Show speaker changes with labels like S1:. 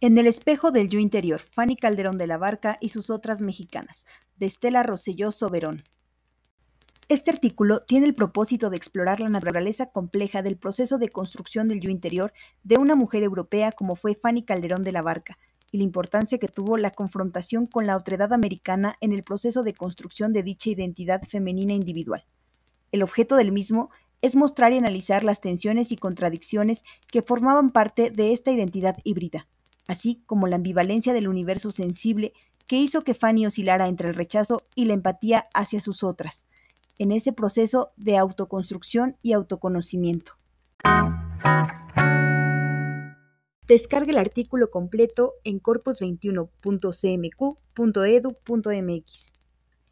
S1: En el espejo del yo interior, Fanny Calderón de la Barca y sus otras mexicanas, de Estela Rosselló Soberón. Este artículo tiene el propósito de explorar la naturaleza compleja del proceso de construcción del yo interior de una mujer europea como fue Fanny Calderón de la Barca, y la importancia que tuvo la confrontación con la otredad americana en el proceso de construcción de dicha identidad femenina individual. El objeto del mismo es mostrar y analizar las tensiones y contradicciones que formaban parte de esta identidad híbrida así como la ambivalencia del universo sensible que hizo que Fanny oscilara entre el rechazo y la empatía hacia sus otras, en ese proceso de autoconstrucción y autoconocimiento. Descargue el artículo completo en corpus21.cmq.edu.mx.